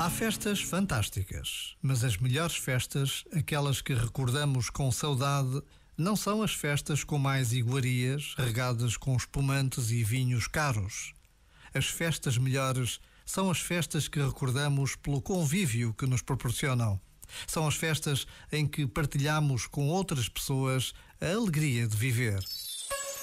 Há festas fantásticas, mas as melhores festas, aquelas que recordamos com saudade, não são as festas com mais iguarias, regadas com espumantes e vinhos caros. As festas melhores são as festas que recordamos pelo convívio que nos proporcionam. São as festas em que partilhamos com outras pessoas a alegria de viver.